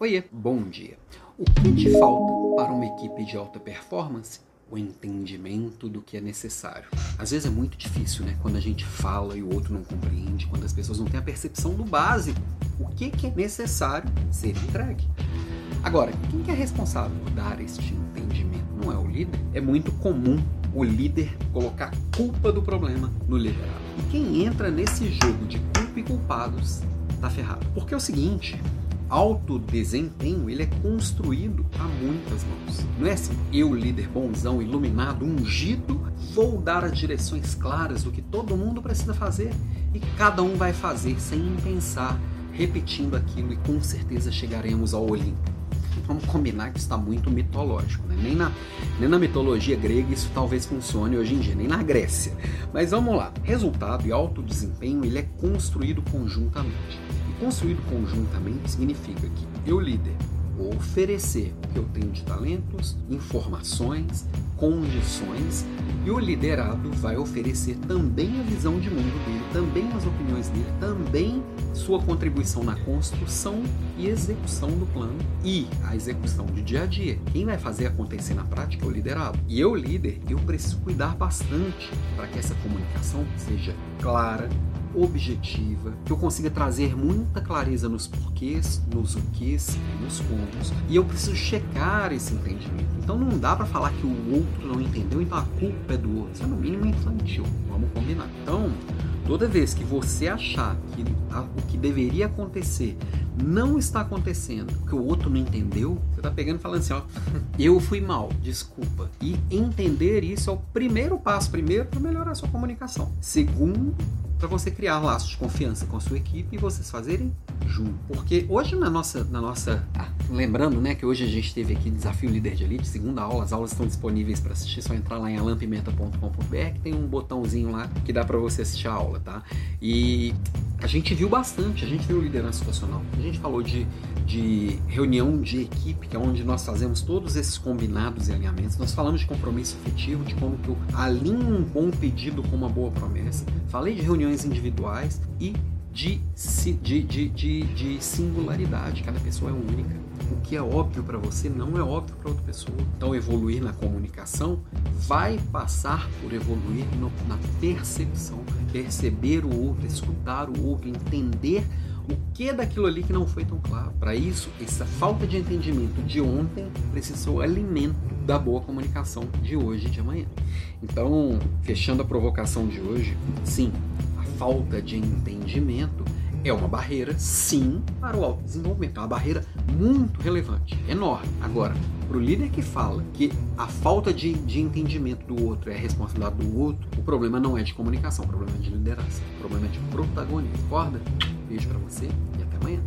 Oiê, bom dia. O que te falta para uma equipe de alta performance? O entendimento do que é necessário. Às vezes é muito difícil, né? Quando a gente fala e o outro não compreende, quando as pessoas não têm a percepção do básico. O que, que é necessário ser entregue? Agora, quem que é responsável por dar este entendimento? Não é o líder? É muito comum o líder colocar a culpa do problema no liderado. E quem entra nesse jogo de culpa e culpados tá ferrado. Porque é o seguinte, alto desempenho ele é construído a muitas mãos. Não é assim, eu, líder bonzão, iluminado, ungido, vou dar as direções claras do que todo mundo precisa fazer e cada um vai fazer sem pensar, repetindo aquilo e com certeza chegaremos ao Olimpo. Vamos combinar que está muito mitológico, né? nem, na, nem na mitologia grega isso talvez funcione hoje em dia, nem na Grécia. Mas vamos lá. Resultado e alto desempenho ele é construído conjuntamente. Construído conjuntamente significa que eu, líder, vou oferecer o que eu tenho de talentos, informações, condições e o liderado vai oferecer também a visão de mundo dele, também as opiniões dele, também sua contribuição na construção e execução do plano e a execução de dia a dia. Quem vai fazer acontecer na prática é o liderado. E eu, líder, eu preciso cuidar bastante para que essa comunicação seja clara, objetiva, que eu consiga trazer muita clareza nos porquês, nos o quês e nos como. E eu preciso checar esse entendimento. Então não dá para falar que o outro não entendeu, então a culpa é do outro. Isso é no mínimo infantil, vamos combinar. Então, toda vez que você achar que o que deveria acontecer não está acontecendo, que o outro não entendeu, você está pegando e falando assim, ó, eu fui mal, desculpa. E entender isso é o primeiro passo, primeiro para melhorar a sua comunicação. Segundo, para você criar laços de confiança com a sua equipe e vocês fazerem junto. Porque hoje na nossa, na nossa, lembrando, né, que hoje a gente teve aqui desafio líder de elite, segunda aula, as aulas estão disponíveis para assistir, só entrar lá em alampimenta.com.br, que tem um botãozinho lá que dá para você assistir a aula, tá? E a gente viu bastante, a gente viu liderança situacional, a gente falou de, de reunião de equipe, que é onde nós fazemos todos esses combinados e alinhamentos, nós falamos de compromisso efetivo, de como que eu alinho um bom pedido com uma boa promessa, falei de reuniões individuais e de, de, de, de, de singularidade, cada pessoa é única. O que é óbvio para você não é óbvio para outra pessoa. Então, evoluir na comunicação vai passar por evoluir no, na percepção, perceber o outro, escutar o outro, entender o que é daquilo ali que não foi tão claro. Para isso, essa falta de entendimento de ontem o alimento da boa comunicação de hoje e de amanhã. Então, fechando a provocação de hoje, sim, falta de entendimento é uma barreira, sim, para o autodesenvolvimento. É uma barreira muito relevante, enorme. Agora, para o líder que fala que a falta de, de entendimento do outro é a responsabilidade do outro, o problema não é de comunicação, o problema é de liderança, o problema é de protagonismo. Acorda? Beijo para você e até amanhã.